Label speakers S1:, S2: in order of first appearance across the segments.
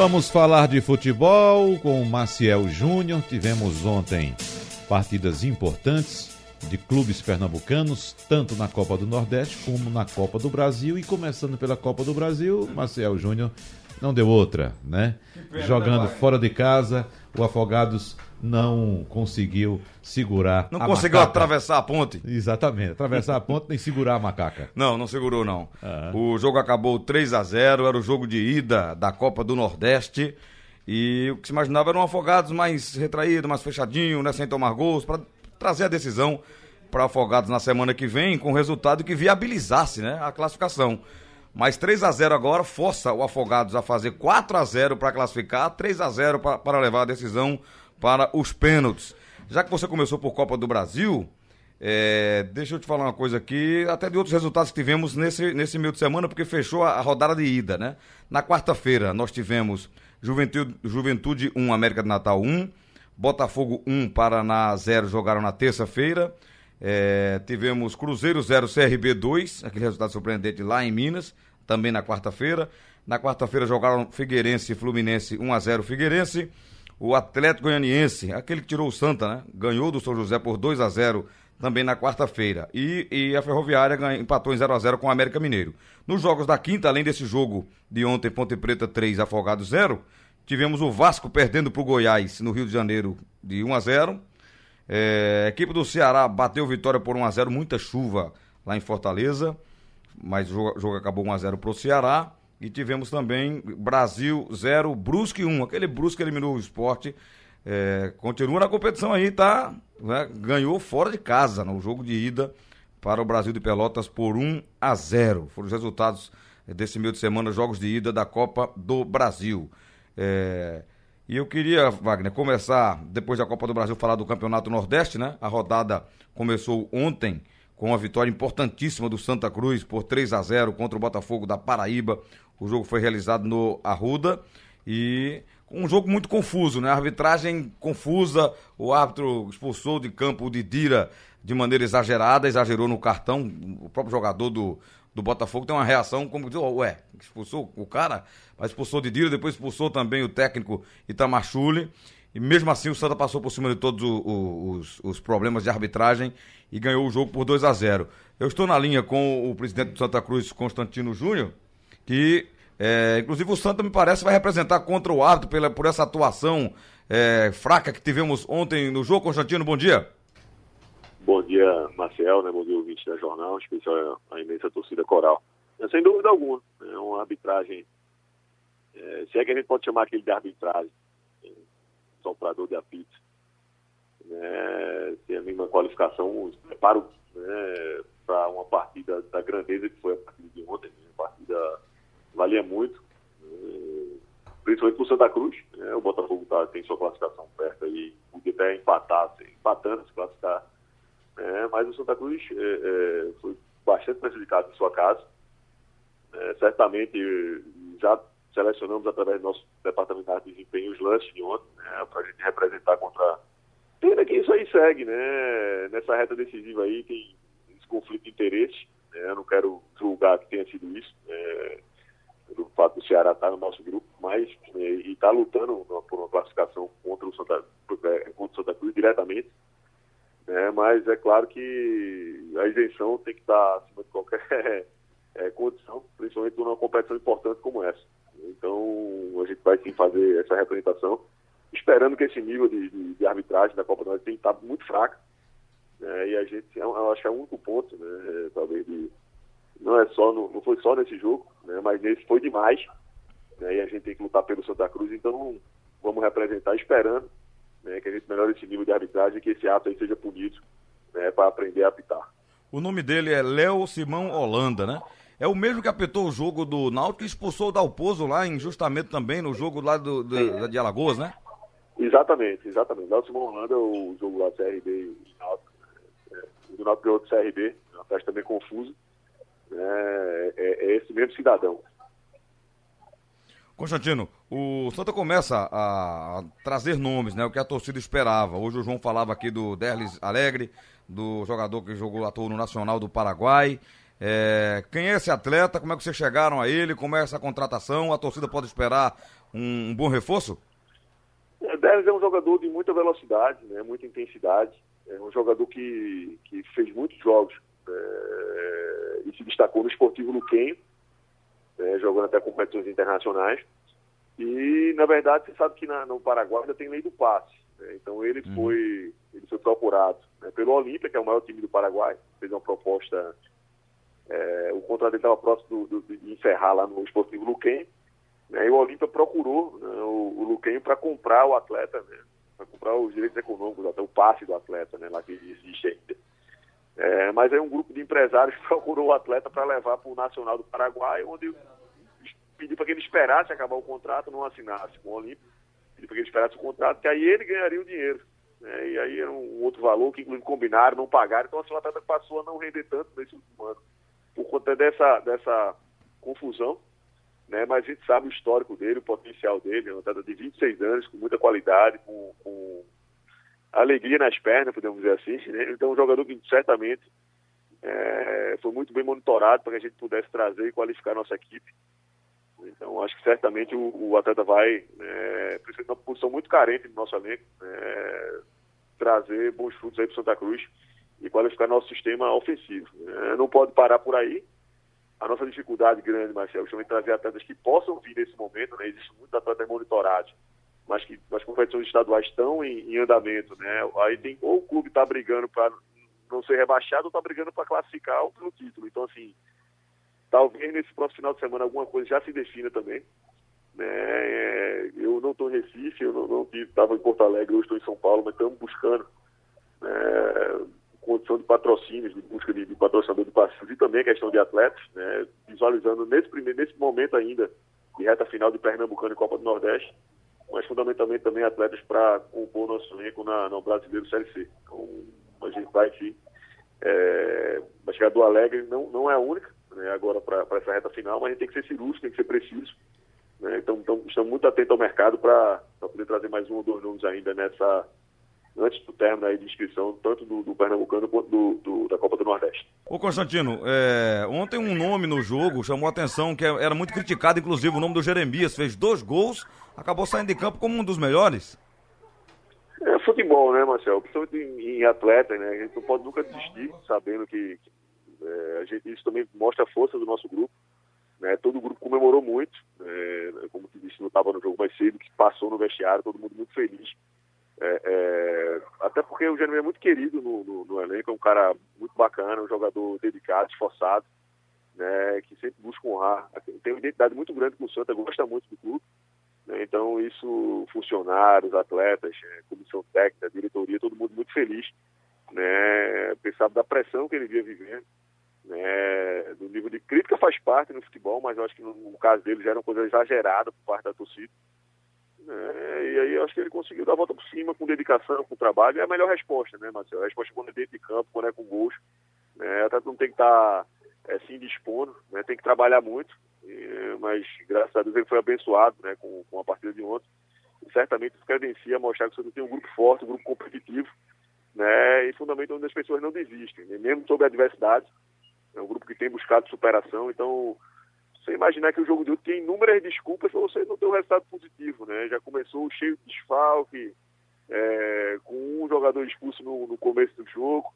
S1: Vamos falar de futebol com o Maciel Júnior. Tivemos ontem partidas importantes de clubes pernambucanos, tanto na Copa do Nordeste como na Copa do Brasil. E começando pela Copa do Brasil, Maciel Júnior não deu outra, né? Jogando fora de casa, o Afogados não conseguiu segurar
S2: Não conseguiu
S1: macaca.
S2: atravessar a ponte?
S1: Exatamente, atravessar a ponte nem segurar a macaca.
S2: Não, não segurou não.
S1: Aham.
S2: O jogo acabou 3 a 0 era o jogo de ida da Copa do Nordeste. E o que se imaginava eram afogados mais retraídos, mais fechadinho, né, sem tomar gols, para trazer a decisão para afogados na semana que vem, com resultado que viabilizasse né, a classificação. Mas 3 a 0 agora força o Afogados a fazer 4 a 0 para classificar, 3 a 0 pa- para levar a decisão para os pênaltis. Já que você começou por Copa do Brasil, é, deixa eu te falar uma coisa aqui, até de outros resultados que tivemos nesse, nesse meio de semana, porque fechou a, a rodada de ida, né? Na quarta-feira nós tivemos Juventude, Juventude 1, América de Natal 1, Botafogo 1, Paraná 0, jogaram na terça-feira. É, tivemos Cruzeiro 0, CRB 2, aquele resultado surpreendente lá em Minas, também na quarta-feira. Na quarta-feira jogaram Figueirense e Fluminense 1 a 0 Figueirense. O Atlético Goianiense, aquele que tirou o Santa, né? Ganhou do São José por 2 a 0 também na quarta-feira. E, e a Ferroviária ganha- empatou em 0 a 0 com o América Mineiro. Nos jogos da quinta, além desse jogo de ontem, Ponte Preta 3, Afogado 0, tivemos o Vasco perdendo para o Goiás no Rio de Janeiro de 1 a 0 é, a equipe do Ceará bateu vitória por 1x0, muita chuva lá em Fortaleza, mas o jogo, o jogo acabou 1x0 pro Ceará. E tivemos também Brasil 0, Brusque 1. Aquele Brusque eliminou o esporte. É, continua na competição aí, tá? né, Ganhou fora de casa no jogo de ida para o Brasil de Pelotas por 1 a 0. Foram os resultados desse meio de semana, jogos de ida da Copa do Brasil. É, e eu queria, Wagner, começar, depois da Copa do Brasil, falar do Campeonato Nordeste, né? A rodada começou ontem com uma vitória importantíssima do Santa Cruz por 3 a 0 contra o Botafogo da Paraíba. O jogo foi realizado no Arruda e um jogo muito confuso, né? A arbitragem confusa, o árbitro expulsou de campo o Didira de maneira exagerada, exagerou no cartão. O próprio jogador do, do Botafogo tem uma reação como diz, ué, expulsou o cara, mas expulsou o Didira, depois expulsou também o técnico Itamar Chuli. E mesmo assim o Santa passou por cima de todos os, os problemas de arbitragem e ganhou o jogo por 2 a 0 Eu estou na linha com o presidente do Santa Cruz, Constantino Júnior, que é, inclusive o Santa me parece vai representar contra o árbitro pela, por essa atuação é, fraca que tivemos ontem no jogo. Constantino, bom dia.
S3: Bom dia, Marcel, né? Bom dia, ouvinte da Jornal, em especial a imensa torcida coral. Sem dúvida alguma, é uma arbitragem, é, se é que a gente pode chamar aquele de arbitragem, é, soprador de apito, né? A mesma qualificação, um preparo né, para uma partida da grandeza que foi a partida de ontem, né? uma partida valia muito, né, principalmente para o Santa Cruz, né? o Botafogo tá, tem sua classificação perto aí, podia até empatar, assim, empatando, se classificar é, mas o Santa Cruz é, é, foi bastante prejudicado em sua casa. É, certamente já selecionamos através do nosso departamento de desempenho os lances de ontem, né, para a gente representar contra. Pena que isso aí segue, né? Nessa reta decisiva aí tem esse conflito de interesses. Né, eu não quero julgar que tenha sido isso. É, do fato do Ceará estar no nosso grupo, mas eh, e está lutando por uma classificação contra o Santa, eh, contra o Santa Cruz diretamente né? mas é claro que a isenção tem que estar acima de qualquer eh, condição, principalmente numa competição importante como essa. Então, a gente vai sim fazer essa representação, esperando que esse nível de, de- de arbitragem da Copa do tenha estado muito fraco. né? e a gente, eu eu acho que é o único ponto, né, talvez, de, não é só, no- não foi só nesse jogo, né, mas nesse foi demais. né, e a gente tem que lutar pelo Santa Cruz, então vamos representar esperando né, que a gente melhore esse nível de arbitragem e que esse ato aí seja punido né, para aprender a apitar.
S2: O nome dele é Léo Simão Holanda, né? É o mesmo que apitou o jogo do Náutico e expulsou o Dalpozo lá injustamente também no jogo lá do, do- de Alagoas, né?
S3: Exatamente, exatamente. Nelson Holanda, o jogo lá CRB e Náutico. É, o Náutico ganhou do CRB, uma festa também confusa. né, é, é esse mesmo cidadão.
S2: Constantino, o Santa começa a trazer nomes, né? O que a torcida esperava. Hoje o João falava aqui do Derlis Alegre, do jogador que jogou atuou no Nacional do Paraguai. É, quem é esse atleta? Como é que vocês chegaram a ele? Como é essa contratação? A torcida pode esperar um, um bom reforço?
S3: Denis é um jogador de muita velocidade, né, muita intensidade. É um jogador que, que fez muitos jogos é, e se destacou no esportivo Luquenho, é, jogando até competições internacionais. E, na verdade, você sabe que na, no Paraguai ainda tem lei do passe. Né? Então, ele, uhum. foi, ele foi procurado né, pelo Olímpia, que é o maior time do Paraguai, fez uma proposta. É, o contrato dele estava próximo do, do, de encerrar lá no Esportivo Luquem. Né, e o Olímpia procurou né, o, o Luquem para comprar o atleta, né, para comprar os direitos econômicos, até o passe do atleta, né, lá que existe ainda. É, mas aí um grupo de empresários procurou o atleta para levar para o Nacional do Paraguai, onde pediu para que ele esperasse acabar o contrato, não assinasse com o Olímpia, pediu para que ele esperasse o contrato, que aí ele ganharia o dinheiro. Né? E aí era um outro valor que inclusive combinaram, não pagaram, então assim, o atleta passou a não render tanto nesse último ano, por conta dessa, dessa confusão. Né? Mas a gente sabe o histórico dele, o potencial dele, é um atleta de 26 anos, com muita qualidade, com, com alegria nas pernas, podemos dizer assim. Né? Então, um jogador que certamente é, foi muito bem monitorado para que a gente pudesse trazer e qualificar a nossa equipe. Então, acho que certamente o, o atleta vai, é, principalmente numa posição muito carente do nosso elenco, é, trazer bons frutos aí para Santa Cruz e qualificar nosso sistema ofensivo. É, não pode parar por aí. A nossa dificuldade grande, Marcelo, é trazer atletas que possam vir nesse momento, né? Existem muitos atletas monitorados, mas que as competições estaduais estão em, em andamento, né? Aí tem ou o clube está brigando para não ser rebaixado ou está brigando para classificar o título. Então, assim, Talvez nesse próximo final de semana alguma coisa já se defina também. Né? É, eu não estou em Recife, eu não estava em Porto Alegre, eu estou em São Paulo, mas estamos buscando né, condição de patrocínios, de busca de, de patrocinador de passivos e também a questão de atletas, né, visualizando nesse, primeiro, nesse momento ainda de reta final de Pernambucano e Copa do Nordeste, mas fundamentalmente também atletas para compor nosso elenco na, no Brasileiro Série C. Então, a gente vai, enfim, é, a chegada do Alegre não, não é a única, né, agora para essa reta final, mas a gente tem que ser cirúrgico, tem que ser preciso. Né, então, então, estamos muito atentos ao mercado para poder trazer mais um ou dois nomes ainda nessa antes do término aí de inscrição, tanto do, do Pernambucano quanto do, do, da Copa do Nordeste.
S2: Ô Constantino, é, ontem um nome no jogo chamou a atenção, que era muito criticado, inclusive o nome do Jeremias, fez dois gols, acabou saindo de campo como um dos melhores.
S3: É futebol, né, Marcelo? Principalmente em, em atleta, né? A gente não pode nunca desistir, sabendo que, que é, gente, isso também mostra a força do nosso grupo. Né? Todo o grupo comemorou muito, é, como te disse, não estava no jogo mais cedo, que passou no vestiário, todo mundo muito feliz. É, é até porque o Jeremy é muito querido no, no, no, elenco, é um cara muito bacana, um jogador dedicado, esforçado, né, que sempre busca honrar. Tem uma identidade muito grande com o Santa, gosta muito do clube. Né, então, isso, funcionários, atletas, é, comissão técnica, diretoria, todo mundo muito feliz. Né, pensava da pressão que ele via vivendo né, do nível de crítica faz parte no futebol, mas eu acho que no, no caso dele já era uma coisa exagerada por parte da torcida. Né, e aí eu acho que ele conseguiu dar a volta por cima com dedicação, com trabalho, é a melhor resposta, né, Marcelo? A resposta é quando é dentro de campo, quando é com gols. Né, até não tem que estar tá, é, se indispondo, né, tem que trabalhar muito, e, mas graças a Deus ele foi abençoado né, com, com a partida de ontem. E certamente isso credencia mostrar que você tem um grupo forte, um grupo competitivo, né, e fundamentalmente onde as pessoas não desistem, né, mesmo sob adversidades é um grupo que tem buscado superação, então você imaginar que o jogo de hoje tem inúmeras desculpas para você não ter um resultado positivo, né? Já começou cheio de desfalque, é, com um jogador expulso no, no começo do jogo,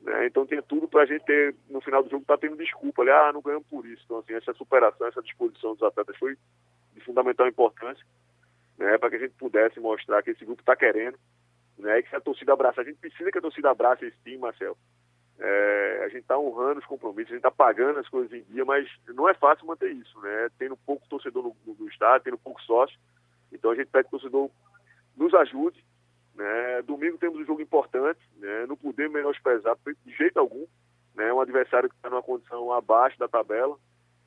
S3: né? Então tem tudo para a gente ter, no final do jogo, tá tendo desculpa ali, ah, não ganhamos por isso. Então, assim, essa superação, essa disposição dos atletas foi de fundamental importância, né? Para que a gente pudesse mostrar que esse grupo está querendo, né? E que a torcida abraça. A gente precisa que a torcida abrace esse time, Marcel. É, a gente está honrando os compromissos, a gente está pagando as coisas em dia, mas não é fácil manter isso, né? Tendo pouco torcedor no, no, no estádio, tendo pouco sócio. Então a gente pede que o torcedor nos ajude. Né? Domingo temos um jogo importante, né? não podemos menosprezar de jeito algum. Né? Um adversário que está numa condição abaixo da tabela,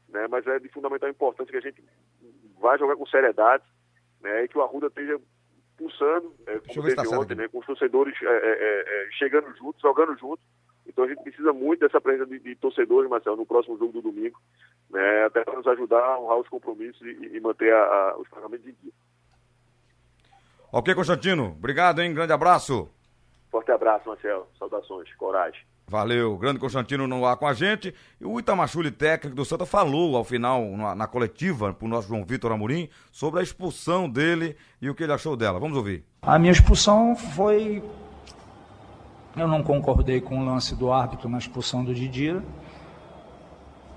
S3: né? mas é de fundamental importância que a gente vai jogar com seriedade né? e que o Arruda esteja pulsando, né? como teve tá ontem, né? com os torcedores é, é, é, chegando juntos, jogando juntos então a gente precisa muito dessa presença de, de torcedores, Marcelo, no próximo jogo do domingo, né, até para nos ajudar a honrar os compromissos e, e manter a, a, os pagamentos em dia.
S2: Ok, Constantino. Obrigado, hein? Grande abraço.
S3: Forte abraço, Marcelo. Saudações. Coragem.
S2: Valeu, grande Constantino no ar com a gente. E o Itamachule, técnico do Santa, falou ao final, na, na coletiva, pro nosso João Vitor Amorim, sobre a expulsão dele e o que ele achou dela. Vamos ouvir.
S4: A minha expulsão foi. Eu não concordei com o lance do árbitro na expulsão do Didira.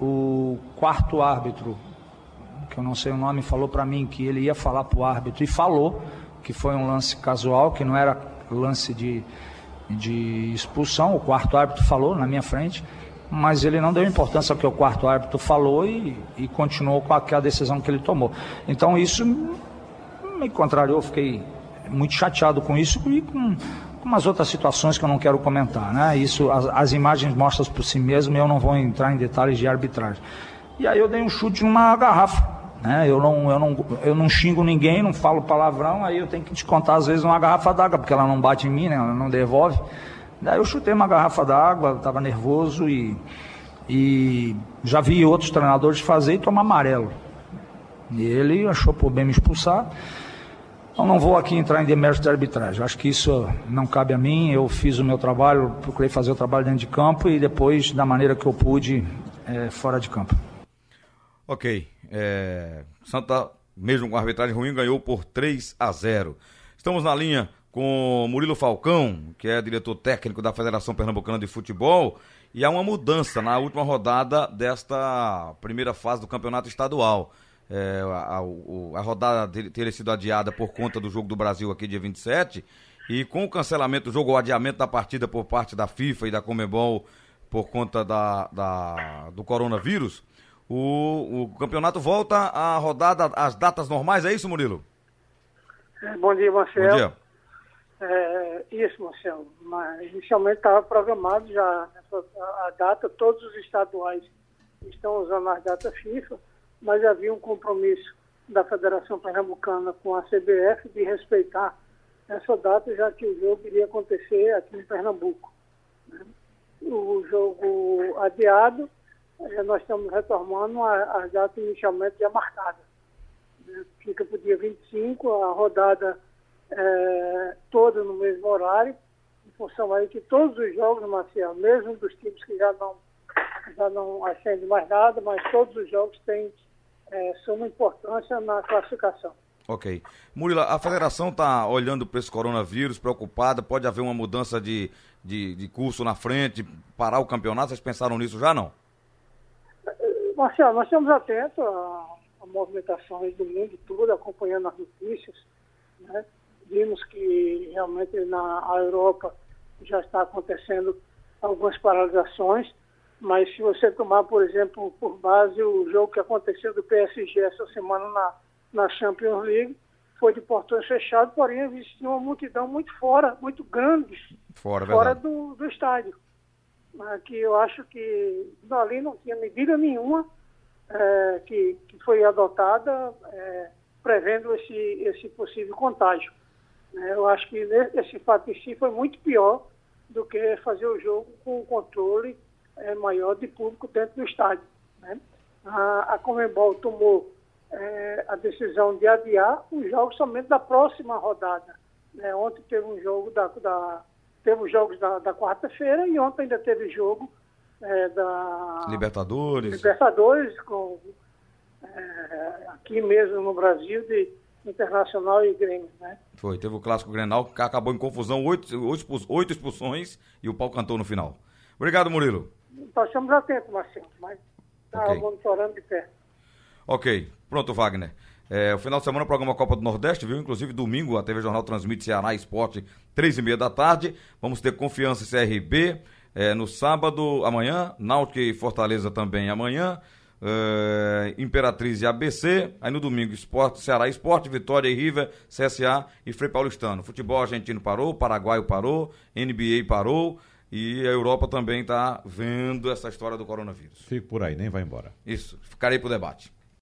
S4: O quarto árbitro, que eu não sei o nome, falou para mim que ele ia falar pro árbitro e falou que foi um lance casual, que não era lance de de expulsão, o quarto árbitro falou na minha frente, mas ele não deu importância ao que o quarto árbitro falou e, e continuou com aquela decisão que ele tomou. Então isso me contrariou, fiquei muito chateado com isso e com umas outras situações que eu não quero comentar. Né? Isso, as, as imagens mostram por si mesmo eu não vou entrar em detalhes de arbitragem. E aí eu dei um chute numa garrafa né? Eu, não, eu, não, eu não xingo ninguém, não falo palavrão, aí eu tenho que descontar às vezes uma garrafa d'água, porque ela não bate em mim, né? ela não devolve. Daí eu chutei uma garrafa d'água, estava nervoso e, e já vi outros treinadores fazer e tomar amarelo. E ele achou por bem me expulsar. Eu não vou aqui entrar em demérito de arbitragem. Acho que isso não cabe a mim. Eu fiz o meu trabalho, procurei fazer o trabalho dentro de campo e depois, da maneira que eu pude, é, fora de campo.
S2: Ok. É, Santa, mesmo com a arbitragem ruim, ganhou por 3 a 0. Estamos na linha com Murilo Falcão, que é diretor técnico da Federação Pernambucana de Futebol, e há uma mudança na última rodada desta primeira fase do campeonato estadual. É, a, a, a, rodada teria sido adiada por conta do Jogo do Brasil aqui dia 27, e com o cancelamento do jogo, o adiamento da partida por parte da FIFA e da Comebol por conta da, da do coronavírus, o, o campeonato volta a rodada, as datas normais, é isso, Murilo?
S5: É, bom dia, Marcelo.
S2: Bom dia.
S5: É, isso, Marcelo. Mas inicialmente estava programado já a data, todos os estaduais estão usando as datas FIFA, mas havia um compromisso da Federação Pernambucana com a CBF de respeitar essa data, já que o jogo iria acontecer aqui em Pernambuco. Né? O jogo adiado é, nós estamos retomando as datas inicialmente já marcadas. Né? Fica para o dia 25, a rodada é, toda no mesmo horário, em função aí que todos os jogos, Marcelo, mesmo dos times que já não, já não acendem mais nada, mas todos os jogos têm é, suma importância na classificação.
S2: Ok. Murila, a federação está olhando para esse coronavírus, preocupada, pode haver uma mudança de, de, de curso na frente, parar o campeonato, vocês pensaram nisso já não?
S5: Marcelo, nós estamos atentos a, a movimentações do mundo todo, acompanhando as notícias. Né? Vimos que realmente na Europa já está acontecendo algumas paralisações, mas se você tomar, por exemplo, por base o jogo que aconteceu do PSG essa semana na, na Champions League, foi de portões fechados, porém existia uma multidão muito fora, muito grande,
S2: fora,
S5: fora do, do estádio que eu acho que ali não tinha medida nenhuma é, que, que foi adotada é, prevendo esse, esse possível contágio. É, eu acho que esse fato em si foi muito pior do que fazer o jogo com o controle é, maior de público dentro do estádio. Né? A, a Comembol tomou é, a decisão de adiar os jogos somente da próxima rodada. Né? Ontem teve um jogo da, da temos jogos da, da quarta-feira e ontem ainda teve jogo é, da
S2: Libertadores.
S5: Libertadores, com, é, aqui mesmo no Brasil, de Internacional e Grêmio, né?
S2: Foi, teve o clássico Grenal que acabou em confusão, oito, oito expulsões e o pau cantou no final. Obrigado, Murilo.
S5: Nós estamos atentos, Marcelo, mas está okay. monitorando de perto.
S2: Ok, pronto, Wagner. É, o final de semana, o programa Copa do Nordeste, viu? Inclusive, domingo, a TV Jornal transmite Ceará Esporte, três e meia da tarde. Vamos ter confiança em CRB. É, no sábado, amanhã, Náutico e Fortaleza também amanhã. É, Imperatriz e ABC. Aí no domingo, Esporte, Ceará Esporte, Vitória e River, CSA e Frei Paulistano. Futebol argentino parou, Paraguaio parou, NBA parou. E a Europa também está vendo essa história do coronavírus.
S1: Fico por aí, nem vai embora.
S2: Isso, ficarei para o debate.